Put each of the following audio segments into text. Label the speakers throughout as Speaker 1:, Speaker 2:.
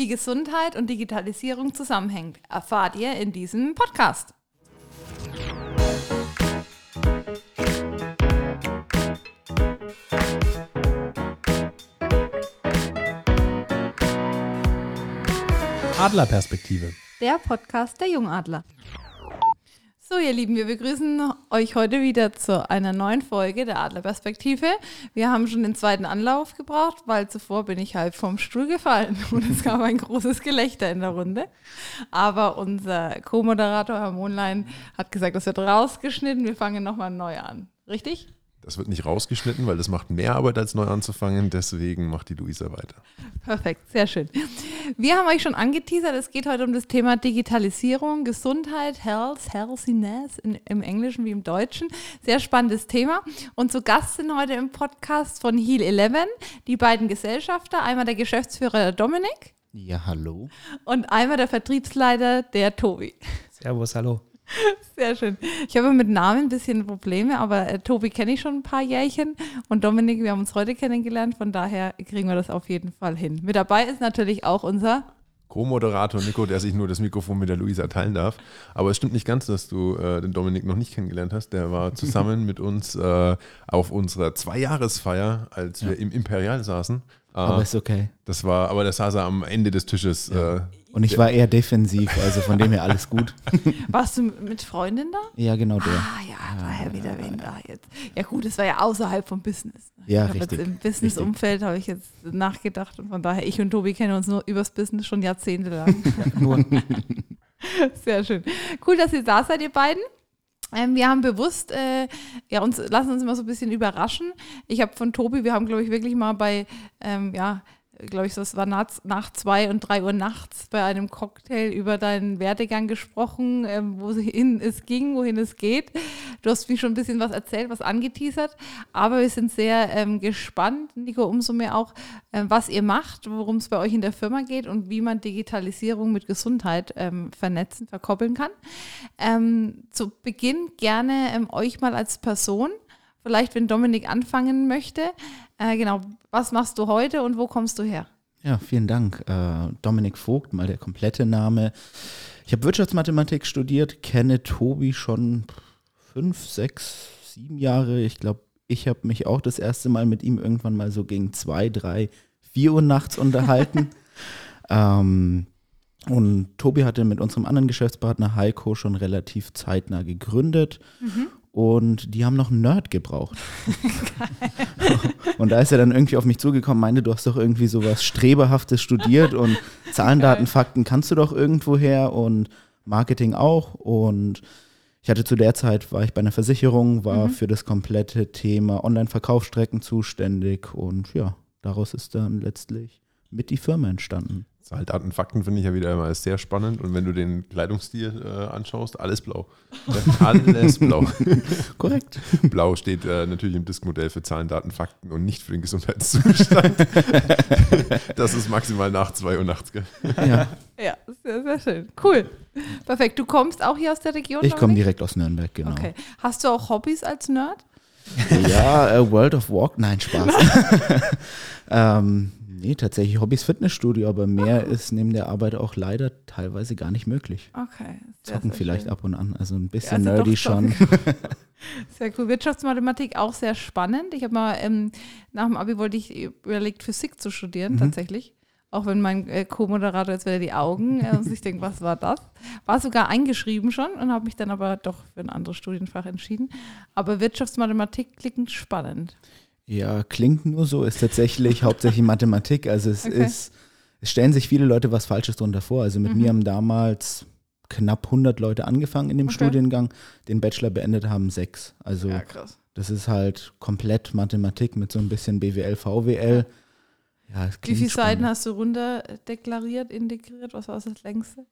Speaker 1: Wie Gesundheit und Digitalisierung zusammenhängt, erfahrt ihr in diesem Podcast.
Speaker 2: Adlerperspektive.
Speaker 1: Der Podcast der Jungadler. So, ihr Lieben, wir begrüßen euch heute wieder zu einer neuen Folge der Adlerperspektive. Wir haben schon den zweiten Anlauf gebraucht, weil zuvor bin ich halb vom Stuhl gefallen und es gab ein großes Gelächter in der Runde. Aber unser Co-Moderator Herr Mohnlein hat gesagt, das wird rausgeschnitten. Wir fangen nochmal neu an. Richtig?
Speaker 3: Das wird nicht rausgeschnitten, weil das macht mehr Arbeit, als neu anzufangen. Deswegen macht die Luisa weiter.
Speaker 1: Perfekt, sehr schön. Wir haben euch schon angeteasert, es geht heute um das Thema Digitalisierung, Gesundheit, Health, Healthiness in, im Englischen wie im Deutschen. Sehr spannendes Thema. Und zu Gast sind heute im Podcast von Heal 11 die beiden Gesellschafter, einmal der Geschäftsführer Dominik.
Speaker 4: Ja, hallo.
Speaker 1: Und einmal der Vertriebsleiter, der Tobi.
Speaker 2: Servus, hallo.
Speaker 1: Sehr schön. Ich habe mit Namen ein bisschen Probleme, aber äh, Tobi kenne ich schon ein paar Jährchen und Dominik, wir haben uns heute kennengelernt, von daher kriegen wir das auf jeden Fall hin. Mit dabei ist natürlich auch unser
Speaker 3: Co-Moderator Nico, der sich nur das Mikrofon mit der Luisa teilen darf. Aber es stimmt nicht ganz, dass du äh, den Dominik noch nicht kennengelernt hast. Der war zusammen mit uns äh, auf unserer Zweijahresfeier, als wir im Imperial saßen.
Speaker 4: Aber ist okay.
Speaker 3: das war, aber da saß er am Ende des Tisches. Äh,
Speaker 4: Und ich war eher defensiv, also von dem her alles gut.
Speaker 1: Warst du mit Freundin da?
Speaker 4: Ja, genau der.
Speaker 1: Ah ja, daher wieder wen da jetzt. Ja gut, es war ja außerhalb vom Business.
Speaker 4: Ja,
Speaker 1: ich
Speaker 4: richtig.
Speaker 1: Im Business-Umfeld habe ich jetzt nachgedacht und von daher, ich und Tobi kennen uns nur übers Business schon jahrzehntelang.
Speaker 4: Nur.
Speaker 1: Sehr schön. Cool, dass ihr da seid, ihr beiden. Ähm, wir haben bewusst, äh, ja, uns lassen uns immer so ein bisschen überraschen. Ich habe von Tobi, wir haben, glaube ich, wirklich mal bei, ähm, ja, glaube ich, das war nach, nach zwei und drei Uhr nachts bei einem Cocktail über deinen Werdegang gesprochen, ähm, wohin es ging, wohin es geht. Du hast mir schon ein bisschen was erzählt, was angeteasert, aber wir sind sehr ähm, gespannt, Nico, umso mehr auch, ähm, was ihr macht, worum es bei euch in der Firma geht und wie man Digitalisierung mit Gesundheit ähm, vernetzen, verkoppeln kann. Ähm, zu Beginn gerne ähm, euch mal als Person. Vielleicht, wenn Dominik anfangen möchte. Äh, genau, was machst du heute und wo kommst du her?
Speaker 4: Ja, vielen Dank. Äh, Dominik Vogt, mal der komplette Name. Ich habe Wirtschaftsmathematik studiert, kenne Tobi schon fünf, sechs, sieben Jahre. Ich glaube, ich habe mich auch das erste Mal mit ihm irgendwann mal so gegen zwei, drei, vier Uhr nachts unterhalten. ähm, und Tobi hatte mit unserem anderen Geschäftspartner Heiko schon relativ zeitnah gegründet. Und die haben noch einen Nerd gebraucht. und da ist er dann irgendwie auf mich zugekommen, meinte, du hast doch irgendwie sowas Streberhaftes studiert und Zahlen, Daten, Fakten kannst du doch irgendwo her und Marketing auch. Und ich hatte zu der Zeit, war ich bei einer Versicherung, war für das komplette Thema Online-Verkaufsstrecken zuständig und ja, daraus ist dann letztlich mit die Firma entstanden.
Speaker 3: Zahl, Daten, Fakten finde ich ja wieder immer sehr spannend. Und wenn du den Kleidungsstil äh, anschaust, alles blau. alles blau.
Speaker 4: Korrekt.
Speaker 3: Blau steht äh, natürlich im Diskmodell für Zahlen, Daten, Fakten und nicht für den Gesundheitszustand. das ist maximal nach 2 Uhr nachts. Gell?
Speaker 4: Ja,
Speaker 1: Ja, sehr, sehr schön. Cool. Perfekt. Du kommst auch hier aus der Region?
Speaker 4: ich komme direkt aus Nürnberg, genau.
Speaker 1: Okay. Hast du auch Hobbys als Nerd?
Speaker 4: Ja, äh, World of Walk, nein, Spaß. ähm, nee, tatsächlich Hobbys Fitnessstudio, aber mehr ist neben der Arbeit auch leider teilweise gar nicht möglich.
Speaker 1: Okay. Sehr,
Speaker 4: Zocken
Speaker 1: sehr
Speaker 4: vielleicht
Speaker 1: schön.
Speaker 4: ab und an, also ein bisschen
Speaker 1: also doch
Speaker 4: nerdy schon.
Speaker 1: Sehr cool. Wirtschaftsmathematik auch sehr spannend. Ich habe mal ähm, nach dem Abi wollte ich überlegt, Physik zu studieren,
Speaker 4: Mhm.
Speaker 1: tatsächlich. Auch wenn mein äh, Co-Moderator jetzt wieder die Augen äh, und sich denkt, was war das? War sogar eingeschrieben schon und habe mich dann aber doch für ein anderes Studienfach entschieden. Aber Wirtschaftsmathematik klingt spannend.
Speaker 4: Ja, klingt nur so, ist tatsächlich hauptsächlich Mathematik. Also es
Speaker 1: Okay.
Speaker 4: ist, es stellen sich viele Leute was Falsches drunter vor. Also mit
Speaker 1: Mhm.
Speaker 4: mir haben damals knapp 100 Leute angefangen in dem
Speaker 1: Okay.
Speaker 4: Studiengang, den Bachelor beendet haben sechs. Also
Speaker 1: krass.
Speaker 4: das ist halt komplett Mathematik mit so ein bisschen BWL, VWL. Ja,
Speaker 1: Wie viele Seiten hast du runter deklariert, integriert? Was war das längste?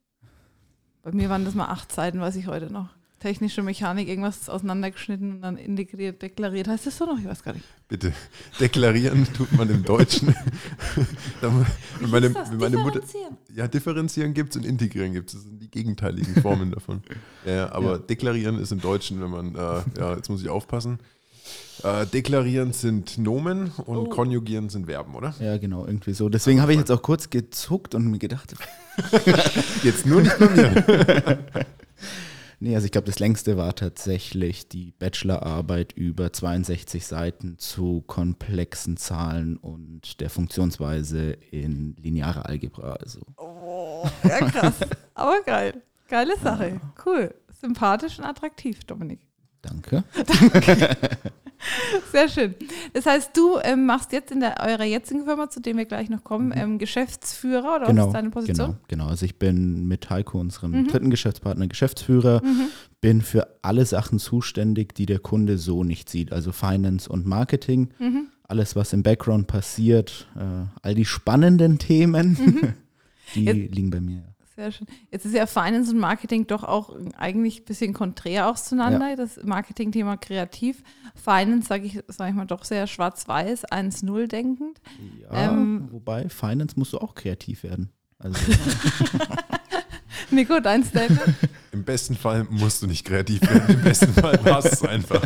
Speaker 1: Bei mir waren das mal acht Seiten, weiß ich heute noch. Technische Mechanik, irgendwas auseinandergeschnitten und dann integriert, deklariert. Heißt das so noch? Ich weiß gar nicht.
Speaker 3: Bitte. Deklarieren tut man im Deutschen. Wenn meine,
Speaker 1: ist das?
Speaker 3: wenn meine Mutter,
Speaker 1: Differenzieren.
Speaker 3: ja, differenzieren gibt es und integrieren gibt es. Das sind die gegenteiligen Formen davon. Ja, ja, aber
Speaker 4: Ja.
Speaker 3: deklarieren ist im Deutschen, wenn man, äh, ja, jetzt muss ich aufpassen. Äh, deklarieren sind Nomen und
Speaker 1: Oh.
Speaker 3: konjugieren sind Verben, oder?
Speaker 4: Ja, genau, irgendwie so. Deswegen habe ich jetzt auch kurz gezuckt und mir gedacht,
Speaker 3: Jetzt nur nicht bei mir.
Speaker 4: nee, also ich glaube, das längste war tatsächlich die Bachelorarbeit über 62 Seiten zu komplexen Zahlen und der Funktionsweise in linearer Algebra. Also
Speaker 1: Oh, ja, krass. Aber geil. Geile Sache. Cool. Sympathisch und attraktiv, Dominik.
Speaker 4: Danke.
Speaker 1: Sehr schön. Das heißt, du ähm, machst jetzt in der, eurer jetzigen Firma, zu dem wir gleich noch kommen, ähm, Geschäftsführer oder was
Speaker 4: Genau,
Speaker 1: ist deine Position?
Speaker 4: genau, genau. Also ich bin mit Heiko, unserem dritten Geschäftspartner, Geschäftsführer, bin für alle Sachen zuständig, die der Kunde so nicht sieht. Also Finance und Marketing, alles, was im Background passiert, äh, all die spannenden Themen, die
Speaker 1: Jetzt-
Speaker 4: liegen bei mir.
Speaker 1: Sehr schön. Jetzt ist ja Finance und Marketing doch auch eigentlich ein bisschen konträr auch zueinander. Das Marketing-Thema kreativ. Finance, sage ich, sag ich mal, doch sehr schwarz-weiß, 1-0 denkend.
Speaker 4: Ja,
Speaker 1: Ähm,
Speaker 4: wobei Finance musst du auch kreativ werden. Also
Speaker 1: Nico, dein Statement?
Speaker 3: Im besten Fall musst du nicht kreativ werden. Im besten Fall war es einfach.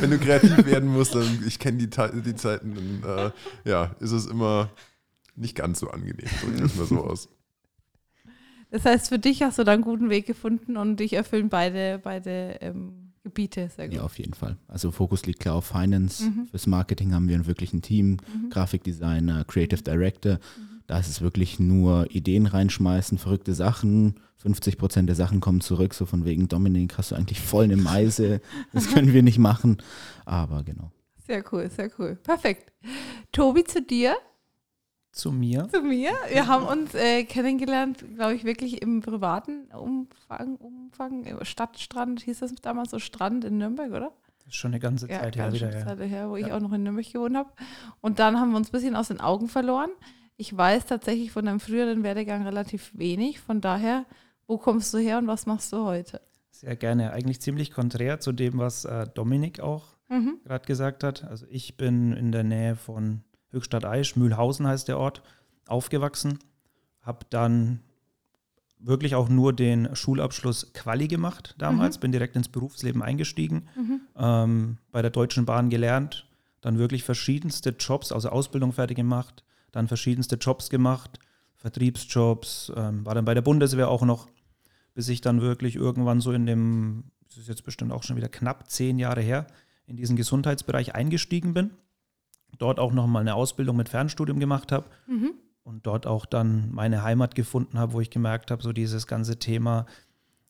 Speaker 3: Wenn du kreativ werden musst, dann, ich kenne die, die Zeiten, dann äh, ja, ist es immer nicht ganz so angenehm. Drück das mal so aus.
Speaker 1: Das heißt, für dich hast du da einen guten Weg gefunden und dich erfüllen beide, beide ähm, Gebiete sehr gut.
Speaker 4: ja, auf jeden Fall. Also Fokus liegt klar auf Finance.
Speaker 1: Mhm.
Speaker 4: Fürs Marketing haben wir wirklich ein Team, Grafikdesigner, Creative Director.
Speaker 1: Mhm.
Speaker 4: Da ist es wirklich nur Ideen reinschmeißen, verrückte Sachen. 50 Prozent der Sachen kommen zurück, so von wegen, Dominik, hast du eigentlich voll eine Meise. Das können wir nicht machen. Aber genau.
Speaker 1: Sehr cool, sehr cool. Perfekt. Tobi, zu dir,
Speaker 2: Zu mir.
Speaker 1: zu mir. Wir haben uns äh, kennengelernt, glaube ich, wirklich im privaten Umfang, Umfang, äh, Stadtstrand, hieß das damals so Strand in Nürnberg, oder?
Speaker 2: Das ist schon eine ganze Zeit her
Speaker 1: ganz
Speaker 2: wieder. Ja.
Speaker 1: Zeit her, wo ich
Speaker 2: Ja.
Speaker 1: auch noch in Nürnberg gewohnt habe. Und dann haben wir uns ein bisschen aus den Augen verloren. Ich weiß tatsächlich von deinem früheren Werdegang relativ wenig. Von daher, wo kommst du her und was machst du heute?
Speaker 2: Sehr gerne. Eigentlich ziemlich konträr zu dem, was äh, Dominik auch
Speaker 1: Mhm.
Speaker 2: gerade gesagt hat. Also ich bin in der Nähe von Höchstadt Aisch, Mühlhausen heißt der Ort, aufgewachsen. Habe dann wirklich auch nur den Schulabschluss Quali gemacht damals, bin direkt ins Berufsleben eingestiegen,
Speaker 1: Mhm.
Speaker 2: ähm, bei der Deutschen Bahn gelernt, dann wirklich verschiedenste Jobs, also Ausbildung fertig gemacht, dann verschiedenste Jobs gemacht, Vertriebsjobs, ähm, war dann bei der Bundeswehr auch noch, bis ich dann wirklich irgendwann so in dem, das ist jetzt bestimmt auch schon wieder knapp zehn Jahre her, in diesen Gesundheitsbereich eingestiegen bin. Dort auch nochmal eine Ausbildung mit Fernstudium gemacht habe
Speaker 1: Mhm.
Speaker 2: und dort auch dann meine Heimat gefunden habe, wo ich gemerkt habe, so dieses ganze Thema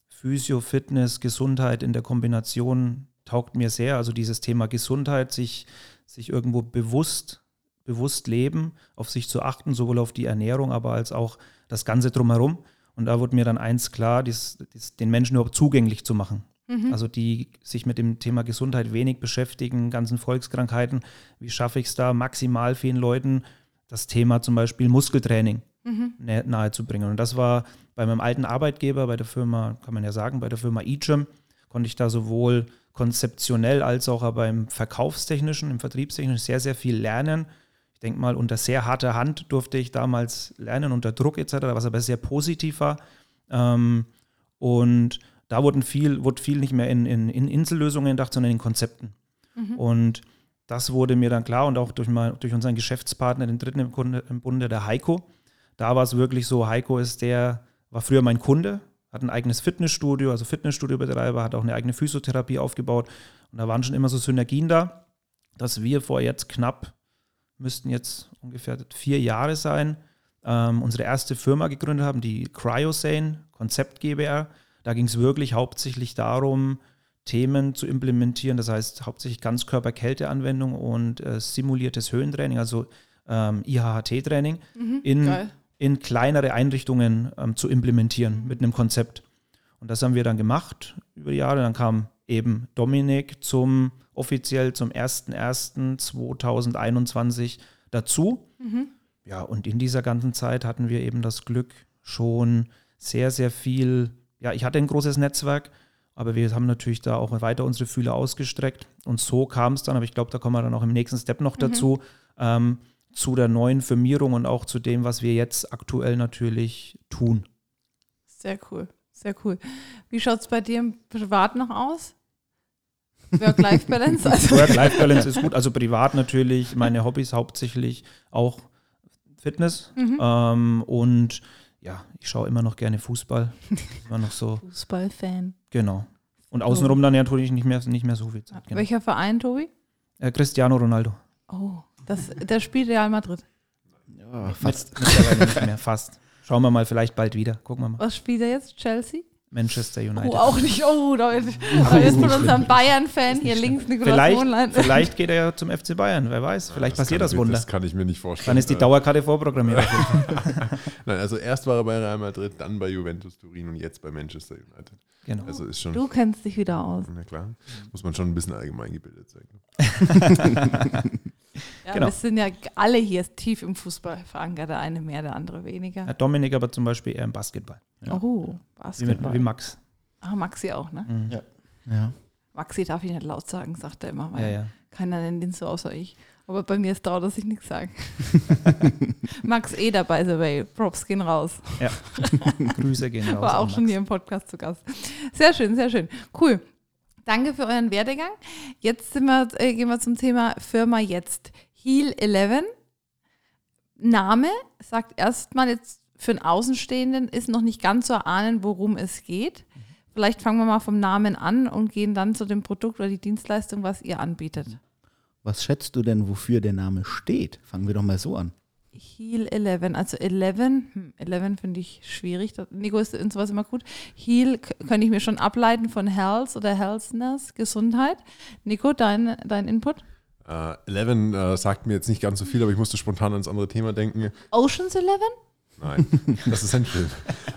Speaker 2: Physio, Fitness, Gesundheit in der Kombination taugt mir sehr. Also dieses Thema Gesundheit, sich, sich irgendwo bewusst, bewusst leben, auf sich zu achten, sowohl auf die Ernährung, aber als auch das Ganze drumherum. Und da wurde mir dann eins klar, dies, dies, den Menschen überhaupt zugänglich zu machen.
Speaker 1: Mhm.
Speaker 2: Also die sich mit dem Thema Gesundheit wenig beschäftigen, ganzen Volkskrankheiten. Wie schaffe ich es da, maximal vielen Leuten das Thema zum Beispiel Muskeltraining
Speaker 1: Mhm.
Speaker 2: nahezubringen? Und das war bei meinem alten Arbeitgeber, bei der Firma, kann man ja sagen, bei der Firma eGym, konnte ich da sowohl konzeptionell als auch aber im Verkaufstechnischen, im Vertriebstechnischen sehr, sehr viel lernen. Ich denke mal, unter sehr harter Hand durfte ich damals lernen, unter Druck etc., was aber sehr positiv war. Ähm, und da wurden viel, wurde viel nicht mehr in, in, in Insellösungen gedacht, sondern in Konzepten. Und das wurde mir dann klar und auch durch, mal, durch unseren Geschäftspartner, den dritten im, Kunde, im Bunde, der Heiko. Da war es wirklich so, Heiko ist der, war früher mein Kunde, hat ein eigenes Fitnessstudio, also Fitnessstudiobetreiber, hat auch eine eigene Physiotherapie aufgebaut. Und da waren schon immer so Synergien da, dass wir vor jetzt knapp, müssten jetzt ungefähr vier Jahre sein, ähm, unsere erste Firma gegründet haben, die Cryosane Konzept GbR. Da ging es wirklich hauptsächlich darum, Themen zu implementieren, das heißt hauptsächlich Ganzkörper-Kälteanwendung und äh, simuliertes Höhentraining, also ähm, IHHT-Training, in,
Speaker 1: Geil.
Speaker 2: in kleinere Einrichtungen ähm, zu implementieren mit einem Konzept. Und das haben wir dann gemacht über die Jahre. Dann kam eben Dominik zum offiziell zum 01.01.2021 dazu. Ja, und in dieser ganzen Zeit hatten wir eben das Glück, schon sehr, sehr viel, ja, ich hatte ein großes Netzwerk, aber wir haben natürlich da auch weiter unsere Fühler ausgestreckt. Und so kam es dann, aber ich glaube, da kommen wir dann auch im nächsten Step noch dazu, ähm, zu der neuen Firmierung und auch zu dem, was wir jetzt aktuell natürlich tun.
Speaker 1: Sehr cool, sehr cool. Wie schaut es bei dir im Privat noch aus? Work-Life-Balance. Also,
Speaker 2: Work-Life-Balance ist gut. Also privat natürlich, meine Hobbys hauptsächlich auch Fitness.
Speaker 1: Mhm.
Speaker 2: Ähm, und ja, ich schaue immer noch gerne Fußball. Immer noch so,
Speaker 1: Fußballfan.
Speaker 2: genau. Und außenrum dann ja natürlich nicht mehr, nicht mehr so viel Zeit. Genau.
Speaker 1: Welcher Verein, Tobi?
Speaker 2: Äh, Cristiano Ronaldo.
Speaker 1: Oh, das, der spielt Real Madrid.
Speaker 4: Ja,
Speaker 2: Fast. Mittlerweile nicht mehr, fast. Schauen wir mal, vielleicht bald wieder. Gucken wir mal.
Speaker 1: Was spielt er jetzt? Chelsea?
Speaker 2: Manchester United.
Speaker 1: Oh, auch nicht. Oh, da ist, da ist von unserem Bayern-Fan hier links Nikolaus
Speaker 2: Vielleicht,
Speaker 1: Wohnlein.
Speaker 2: vielleicht geht er ja zum FC Bayern, wer weiß. Vielleicht passiert das
Speaker 3: ich mir-
Speaker 2: Wunder.
Speaker 3: Das kann ich mir nicht vorstellen.
Speaker 2: Dann ist die
Speaker 3: Äh,
Speaker 2: Dauerkarte vorprogrammiert.
Speaker 3: Nein, also erst war er bei Real Madrid, dann bei Juventus Turin und jetzt bei Manchester United.
Speaker 2: genau.
Speaker 3: Also ist schon,
Speaker 1: Du kennst dich wieder aus.
Speaker 3: na klar, muss man schon ein bisschen allgemein gebildet sein.
Speaker 1: Ja,
Speaker 2: Genau.
Speaker 1: Wir sind ja alle hier tief im Fußball verankert. Der eine mehr, der andere weniger.
Speaker 2: Ja, Dominik aber zum Beispiel eher im Basketball.
Speaker 1: Oh,
Speaker 2: Wie, mit,
Speaker 1: Basketball.
Speaker 2: wie Max.
Speaker 1: Ah, Maxi auch, ne?
Speaker 2: Mhm.
Speaker 4: Ja. ja.
Speaker 1: Maxi darf ich nicht laut sagen, sagt er immer. Weil
Speaker 2: Ja, ja.
Speaker 1: Keiner nennt ihn so außer ich. Aber bei mir ist dauert, dass ich nichts sage. Max Eder, by the way. Props gehen raus.
Speaker 2: Grüße gehen raus.
Speaker 1: War auch schon
Speaker 2: Max.
Speaker 1: hier im Podcast zu Gast. Sehr schön, sehr schön. Cool. Danke für euren Werdegang. Jetzt sind wir, äh, gehen wir zum Thema Firma jetzt. Heal 11. Name sagt erstmal jetzt für einen Außenstehenden ist noch nicht ganz zu erahnen, worum es geht. Vielleicht fangen wir mal vom Namen an und gehen dann zu dem Produkt oder die Dienstleistung, was ihr anbietet.
Speaker 4: Was schätzt du denn, wofür der Name steht? Fangen wir doch mal so an.
Speaker 1: Heal 11, also 11, hm, 11 finde ich schwierig. Nico ist in sowas immer gut. Heal könnte ich mir schon ableiten von Health oder Healthness, Gesundheit. Nico, dein, dein Input?
Speaker 3: Äh, Eleven äh, sagt mir jetzt nicht ganz so viel, aber ich musste spontan ans andere Thema denken.
Speaker 1: Oceans 11?
Speaker 3: Nein, das ist ein Film.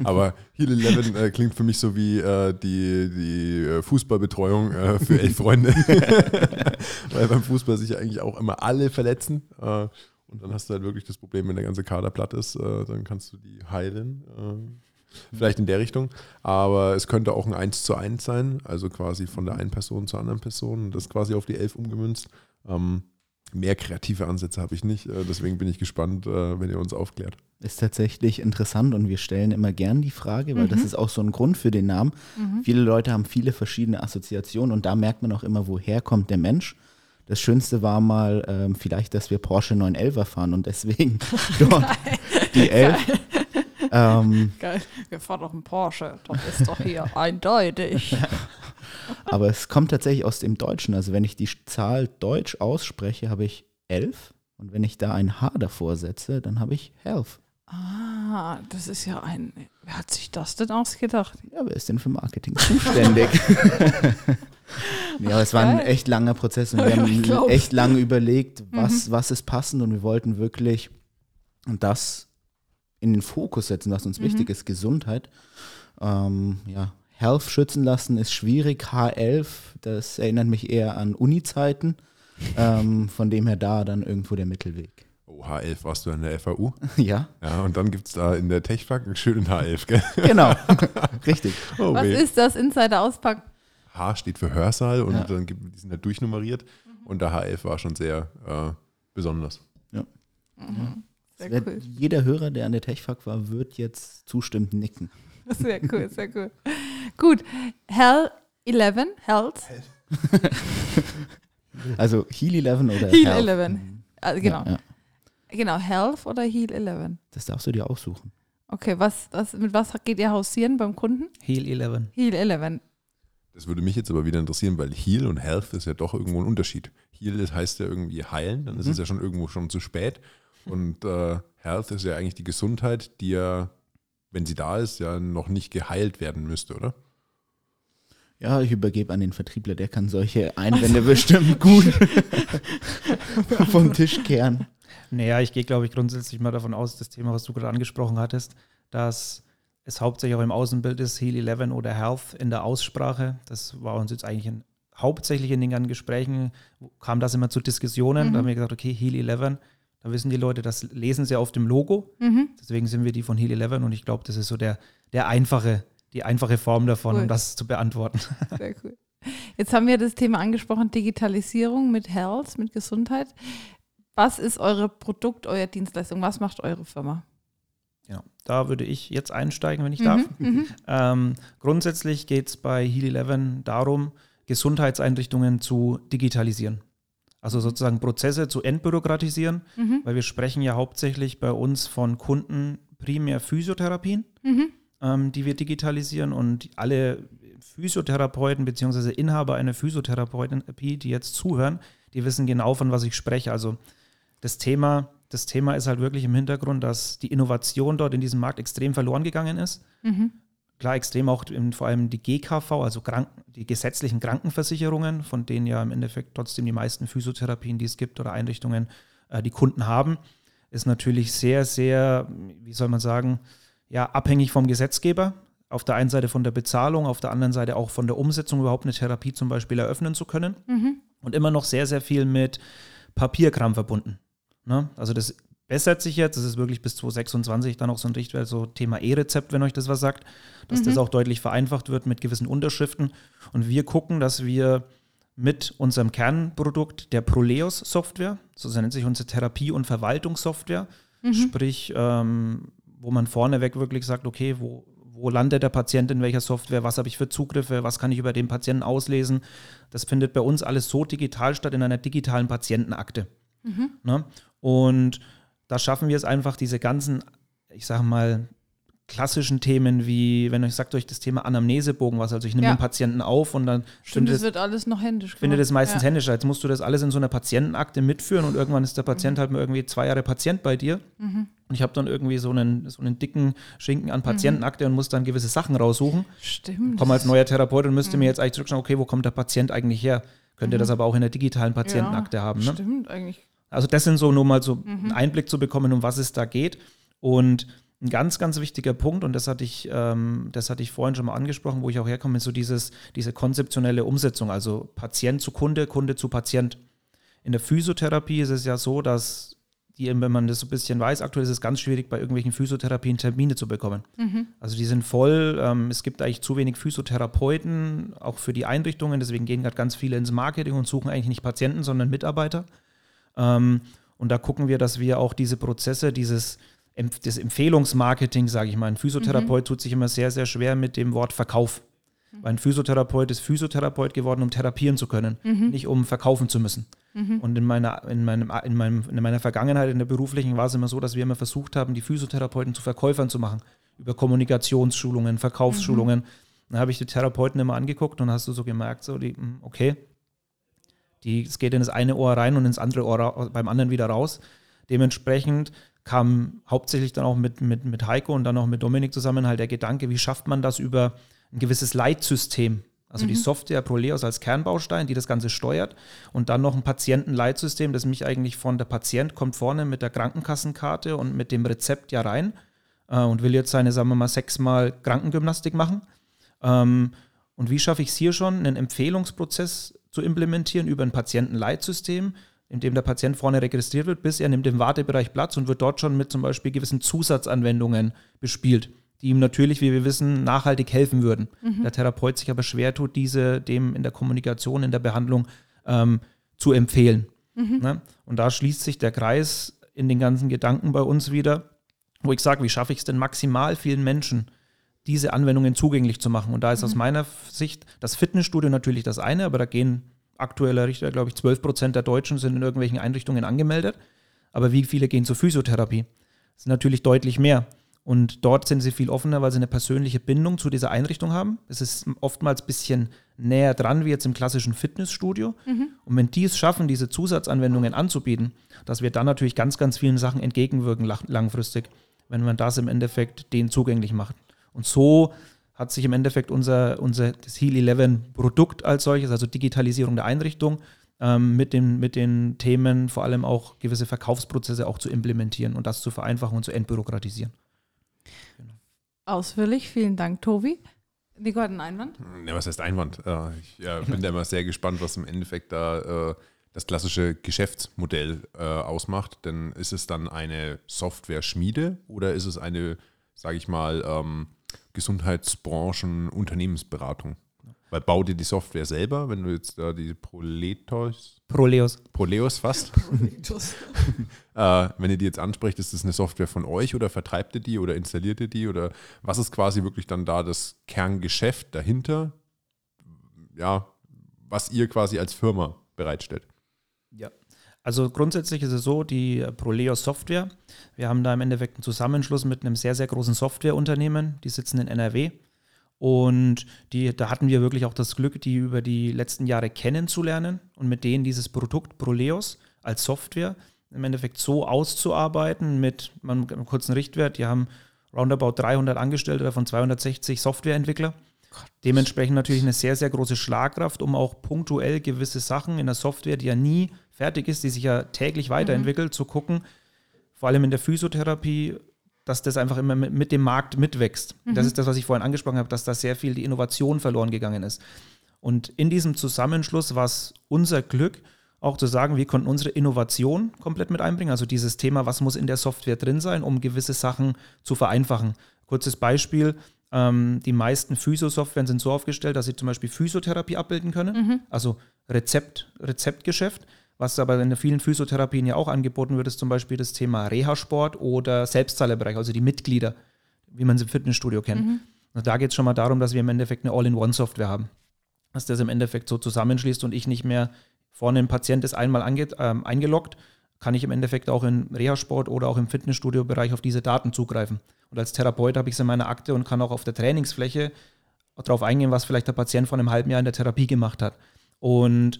Speaker 3: Aber Heal 11 äh, klingt für mich so wie äh, die, die äh, Fußballbetreuung äh, für elf Freunde. Weil beim Fußball sich ja eigentlich auch immer alle verletzen. Und dann hast du halt wirklich das Problem, wenn der ganze Kader platt ist, dann kannst du die heilen. Vielleicht in der Richtung. Aber es könnte auch ein 1 zu 1 sein, also quasi von der einen Person zur anderen Person. und Das quasi auf die elf umgemünzt. Ähm, mehr kreative Ansätze habe ich nicht. Äh, deswegen bin ich gespannt, äh, wenn ihr uns aufklärt.
Speaker 4: Ist tatsächlich interessant und wir stellen immer gern die Frage, weil
Speaker 1: Mhm.
Speaker 4: das ist auch so ein Grund für den Namen. Viele Leute haben viele verschiedene Assoziationen und da merkt man auch immer, woher kommt der Mensch. Das Schönste war mal ähm, vielleicht, dass wir Porsche 911 fahren und deswegen dort die 11. Ähm,
Speaker 1: Geil. Wir fahren doch einen Porsche. Das ist doch hier eindeutig.
Speaker 4: aber es kommt tatsächlich aus dem Deutschen. Also wenn ich die Zahl deutsch ausspreche, habe ich 11 und wenn ich da ein H davor setze, dann habe ich Health.
Speaker 1: Ah, das ist ja ein. Wer hat sich das denn ausgedacht?
Speaker 4: Ja, wer ist denn für Marketing zuständig? ja, aber es war ein echt langer Prozess und wir haben echt lange überlegt, was, was ist passend und wir wollten wirklich das in den Fokus setzen, was uns wichtig ist, Gesundheit. Ähm, ja, Health schützen lassen ist schwierig. H11, das erinnert mich eher an Uni-Zeiten. Ähm, von dem her da dann irgendwo der Mittelweg.
Speaker 3: Oh, H11 warst du an der FAU.
Speaker 4: ja,
Speaker 3: Ja, und dann gibt es da in der Techfak einen schönen H11, gell?
Speaker 4: genau. Richtig.
Speaker 3: Oh,
Speaker 1: Was
Speaker 3: weh.
Speaker 1: ist das Insider auspacken?
Speaker 3: H steht für Hörsaal und
Speaker 4: Ja.
Speaker 3: dann gibt, die sind halt durchnummeriert. Und der H11 war schon sehr äh, besonders.
Speaker 1: Sehr
Speaker 4: Wer-
Speaker 1: cool.
Speaker 4: Jeder Hörer, der an der Techfak war, wird jetzt zustimmend nicken.
Speaker 1: Sehr cool, sehr cool. Gut. Hell 11, Health.
Speaker 4: Also Heal 11 oder
Speaker 1: Heal
Speaker 4: Health?
Speaker 1: 11. Also genau.
Speaker 4: Ja, ja.
Speaker 1: Genau, Health oder Heal 11.
Speaker 4: Das darfst du dir aussuchen.
Speaker 1: Okay, was, was, mit was geht ihr hausieren beim Kunden?
Speaker 2: Heal 11.
Speaker 1: Heal 11.
Speaker 3: Das würde mich jetzt aber wieder interessieren, weil Heal und Health ist ja doch irgendwo ein Unterschied. Heal das heißt ja irgendwie heilen, dann ist
Speaker 1: Mhm.
Speaker 3: es ja schon irgendwo schon zu spät. Und äh, Health ist ja eigentlich die Gesundheit, die ja, wenn sie da ist, ja noch nicht geheilt werden müsste, oder?
Speaker 4: Ja, ich übergebe an den Vertriebler, der kann solche Einwände bestimmt gut vom Tisch kehren.
Speaker 2: Naja, ich gehe, glaube ich, grundsätzlich mal davon aus, das Thema, was du gerade angesprochen hattest, dass es hauptsächlich auch im Außenbild ist, Heal 11 oder Health in der Aussprache. Das war uns jetzt eigentlich in, hauptsächlich in den ganzen Gesprächen, kam das immer zu Diskussionen. Da haben wir gesagt, okay, Heal 11, da wissen die Leute, das lesen sie auf dem Logo.
Speaker 1: Mhm.
Speaker 2: Deswegen sind wir die von Heal 11 und ich glaube, das ist so der, der einfache, die einfache Form davon,
Speaker 1: Cool.
Speaker 2: um das zu beantworten.
Speaker 1: Sehr cool. Jetzt haben wir das Thema angesprochen, Digitalisierung mit Health, mit Gesundheit. Was ist eure Produkt, eure Dienstleistung? Was macht eure Firma?
Speaker 2: Genau. Da würde ich jetzt einsteigen, wenn ich darf.
Speaker 1: Mhm.
Speaker 2: Ähm, grundsätzlich geht es bei Heal 11 darum, Gesundheitseinrichtungen zu digitalisieren. Also sozusagen Prozesse zu entbürokratisieren,
Speaker 1: Mhm.
Speaker 2: weil wir sprechen ja hauptsächlich bei uns von Kunden primär Physiotherapien,
Speaker 1: Mhm.
Speaker 2: ähm, die wir digitalisieren und alle Physiotherapeuten bzw. Inhaber einer Physiotherapie, die jetzt zuhören, die wissen genau, von was ich spreche. Also das Thema, das Thema ist halt wirklich im Hintergrund, dass die Innovation dort in diesem Markt extrem verloren gegangen ist.
Speaker 1: Mhm.
Speaker 2: Klar, extrem auch in, vor allem die GKV, also Kranken, die gesetzlichen Krankenversicherungen, von denen ja im Endeffekt trotzdem die meisten Physiotherapien, die es gibt oder Einrichtungen, äh, die Kunden haben, ist natürlich sehr, sehr, wie soll man sagen, ja, abhängig vom Gesetzgeber. Auf der einen Seite von der Bezahlung, auf der anderen Seite auch von der Umsetzung, überhaupt eine Therapie zum Beispiel eröffnen zu können.
Speaker 1: Mhm.
Speaker 2: Und immer noch sehr, sehr viel mit Papierkram verbunden. Ne? Also das bessert sich jetzt, das ist wirklich bis 2026 dann auch so ein Richtwert, so Thema E-Rezept, wenn euch das was sagt, dass das auch deutlich vereinfacht wird mit gewissen Unterschriften. Und wir gucken, dass wir mit unserem Kernprodukt der Proleus-Software, so nennt sich unsere Therapie- und Verwaltungssoftware, sprich, ähm, wo man vorneweg wirklich sagt, okay, wo, wo landet der Patient in welcher Software, was habe ich für Zugriffe, was kann ich über den Patienten auslesen. Das findet bei uns alles so digital statt in einer digitalen Patientenakte. Ne? Und da schaffen wir es einfach, diese ganzen, ich sage mal, klassischen Themen wie, wenn ich sagt euch das Thema Anamnesebogen was, also ich nehme
Speaker 1: Ja.
Speaker 2: den Patienten auf und dann
Speaker 1: Stimmt, das wird alles noch händisch
Speaker 2: finde
Speaker 1: gemacht.
Speaker 2: das meistens
Speaker 1: ja.
Speaker 2: händischer. Jetzt musst du das alles in so einer Patientenakte mitführen und irgendwann ist der Patient
Speaker 1: Mhm.
Speaker 2: halt mal irgendwie zwei Jahre Patient bei dir. Und ich habe dann irgendwie so einen, so einen dicken Schinken an Patientenakte und muss dann gewisse Sachen raussuchen.
Speaker 1: Stimmt.
Speaker 2: Komme als neuer Therapeut und müsste
Speaker 1: Mhm.
Speaker 2: mir jetzt eigentlich zurückschauen, okay, wo kommt der Patient eigentlich her? Könnt ihr das aber auch in der digitalen Patientenakte haben. Ne?
Speaker 1: Stimmt, eigentlich.
Speaker 2: Also das sind so nur mal so
Speaker 1: Mhm.
Speaker 2: einen Einblick zu bekommen, um was es da geht. Und ein ganz, ganz wichtiger Punkt, und das hatte ich, ähm, das hatte ich vorhin schon mal angesprochen, wo ich auch herkomme, ist so dieses, diese konzeptionelle Umsetzung, also Patient zu Kunde, Kunde zu Patient. In der Physiotherapie ist es ja so, dass die, wenn man das so ein bisschen weiß, aktuell ist es ganz schwierig, bei irgendwelchen Physiotherapien Termine zu bekommen. Also die sind voll, ähm, es gibt eigentlich zu wenig Physiotherapeuten, auch für die Einrichtungen, deswegen gehen gerade ganz viele ins Marketing und suchen eigentlich nicht Patienten, sondern Mitarbeiter. Ähm, und da gucken wir, dass wir auch diese Prozesse, dieses das Empfehlungsmarketing, sage ich mal, ein Physiotherapeut tut sich immer sehr, sehr schwer mit dem Wort Verkauf. Weil ein Physiotherapeut ist Physiotherapeut geworden, um therapieren zu können, nicht um verkaufen zu müssen. Und in meiner, in, meinem, in, meinem, in meiner Vergangenheit, in der beruflichen, war es immer so, dass wir immer versucht haben, die Physiotherapeuten zu Verkäufern zu machen. Über Kommunikationsschulungen, Verkaufsschulungen. Dann habe ich die Therapeuten immer angeguckt und hast du so gemerkt, so die, hm, okay, die, es geht in das eine Ohr rein und ins andere Ohr beim anderen wieder raus. Dementsprechend kam hauptsächlich dann auch mit, mit, mit Heiko und dann auch mit Dominik zusammen halt der Gedanke, wie schafft man das über ein gewisses Leitsystem. Also die Software Proleus als Kernbaustein, die das Ganze steuert und dann noch ein Patientenleitsystem, das mich eigentlich von der Patient kommt vorne mit der Krankenkassenkarte und mit dem Rezept ja rein äh, und will jetzt seine, sagen wir mal, sechsmal Krankengymnastik machen. Ähm, und wie schaffe ich es hier schon, einen Empfehlungsprozess zu implementieren über ein Patientenleitsystem, in dem der Patient vorne registriert wird, bis er nimmt im Wartebereich Platz und wird dort schon mit zum Beispiel gewissen Zusatzanwendungen bespielt, die ihm natürlich, wie wir wissen, nachhaltig helfen würden. Der Therapeut sich aber schwer tut, diese dem in der Kommunikation, in der Behandlung ähm, zu empfehlen. Ne? Und da schließt sich der Kreis in den ganzen Gedanken bei uns wieder, wo ich sage, wie schaffe ich es denn maximal vielen Menschen, diese Anwendungen zugänglich zu machen. Und da ist aus meiner Sicht das Fitnessstudio natürlich das eine, aber da gehen aktueller Richter, glaube ich, 12 Prozent der Deutschen sind in irgendwelchen Einrichtungen angemeldet. Aber wie viele gehen zur Physiotherapie? Das sind natürlich deutlich mehr. Und dort sind sie viel offener, weil sie eine persönliche Bindung zu dieser Einrichtung haben. Es ist oftmals ein bisschen näher dran wie jetzt im klassischen Fitnessstudio. Und wenn die es schaffen, diese Zusatzanwendungen anzubieten, dass wir dann natürlich ganz, ganz vielen Sachen entgegenwirken langfristig, wenn man das im Endeffekt denen zugänglich macht. Und so hat sich im Endeffekt unser, unser das Heal 11 Produkt als solches, also Digitalisierung der Einrichtung, ähm, mit, den, mit den Themen vor allem auch gewisse Verkaufsprozesse auch zu implementieren und das zu vereinfachen und zu entbürokratisieren.
Speaker 1: Ausführlich, vielen Dank, Tobi. Nico hat einen Einwand.
Speaker 3: Ja, was heißt Einwand? Äh, Ich äh, bin da immer sehr gespannt, was im Endeffekt da äh, das klassische Geschäftsmodell äh, ausmacht. Denn ist es dann eine Software-Schmiede oder ist es eine, sage ich mal, ähm, Gesundheitsbranchen-Unternehmensberatung? Weil bau dir die Software selber, wenn du jetzt da die Proletos,
Speaker 2: Proleus.
Speaker 3: Proleus fast, äh, wenn ihr die jetzt ansprecht, ist das eine Software von euch oder vertreibt ihr die oder installiert ihr die oder was ist quasi wirklich dann da das Kerngeschäft dahinter? Ja, was ihr quasi als Firma bereitstellt.
Speaker 2: Ja. Also grundsätzlich ist es so, die Proleo Software, wir haben da im Endeffekt einen Zusammenschluss mit einem sehr, sehr großen Softwareunternehmen, die sitzen in NRW. Und die, da hatten wir wirklich auch das Glück, die über die letzten Jahre kennenzulernen und mit denen dieses Produkt Proleos als Software im Endeffekt so auszuarbeiten mit einem kurzen Richtwert. Die haben roundabout 300 Angestellte, davon 260 Softwareentwickler. Dementsprechend natürlich eine sehr, sehr große Schlagkraft, um auch punktuell gewisse Sachen in der Software, die ja nie fertig ist, die sich ja täglich weiterentwickelt, mhm. zu gucken, vor allem in der Physiotherapie, dass das einfach immer mit, dem Markt mitwächst. Mhm. Das ist das, was ich vorhin angesprochen habe, dass da sehr viel die Innovation verloren gegangen ist. Und in diesem Zusammenschluss war es unser Glück, auch zu sagen, wir konnten unsere Innovation komplett mit einbringen. Also dieses Thema, was muss in der Software drin sein, um gewisse Sachen zu vereinfachen. Kurzes Beispiel, ähm, die meisten Physio-Softwaren sind so aufgestellt, dass sie zum Beispiel Physiotherapie abbilden können, mhm. also Rezept, Rezeptgeschäft. Was aber in vielen Physiotherapien ja auch angeboten wird, ist zum Beispiel das Thema Reha-Sport oder Selbstzahlerbereich, also die Mitglieder, wie man sie im Fitnessstudio kennt. Mhm. Und da geht es schon mal darum, dass wir im Endeffekt eine All-in-One-Software haben. Dass das im Endeffekt so zusammenschließt und ich nicht mehr vorne ein Patient ist einmal ähm, eingeloggt, kann ich im Endeffekt auch im Reha-Sport oder auch im Fitnessstudio-Bereich auf diese Daten zugreifen. Und als Therapeut habe ich es in meiner Akte und kann auch auf der Trainingsfläche darauf eingehen, was vielleicht der Patient vor einem halben Jahr in der Therapie gemacht hat. Und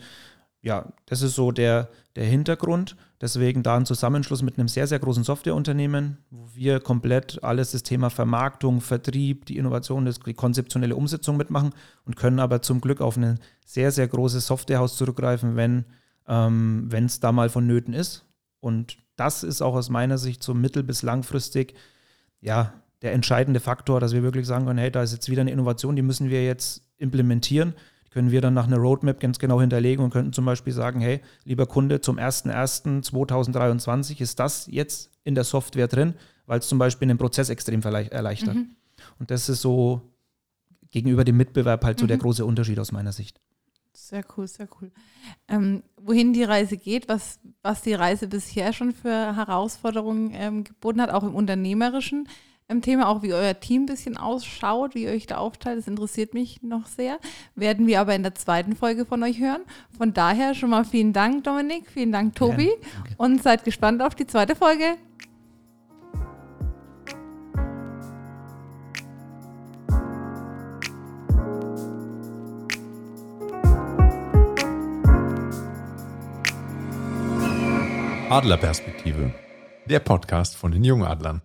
Speaker 2: ja, das ist so der, der Hintergrund. Deswegen da ein Zusammenschluss mit einem sehr, sehr großen Softwareunternehmen, wo wir komplett alles das Thema Vermarktung, Vertrieb, die Innovation, die konzeptionelle Umsetzung mitmachen und können aber zum Glück auf ein sehr, sehr großes Softwarehaus zurückgreifen, wenn ähm, es da mal vonnöten ist. Und das ist auch aus meiner Sicht so mittel- bis langfristig ja, der entscheidende Faktor, dass wir wirklich sagen können, hey, da ist jetzt wieder eine Innovation, die müssen wir jetzt implementieren können wir dann nach einer Roadmap ganz genau hinterlegen und könnten zum Beispiel sagen, hey, lieber Kunde, zum 01.01.2023 ist das jetzt in der Software drin, weil es zum Beispiel den Prozess extrem erleichtert. Mhm. Und das ist so gegenüber dem Mitbewerb halt so mhm. der große Unterschied aus meiner Sicht.
Speaker 1: Sehr cool, sehr cool. Ähm, wohin die Reise geht, was, was die Reise bisher schon für Herausforderungen ähm, geboten hat, auch im Unternehmerischen im Thema, auch wie euer Team ein bisschen ausschaut, wie ihr euch da aufteilt. Das interessiert mich noch sehr. Werden wir aber in der zweiten Folge von euch hören. Von daher schon mal vielen Dank, Dominik, vielen Dank, Tobi. Ja. Und seid gespannt auf die zweite Folge.
Speaker 3: Adlerperspektive, der Podcast von den Jungadlern.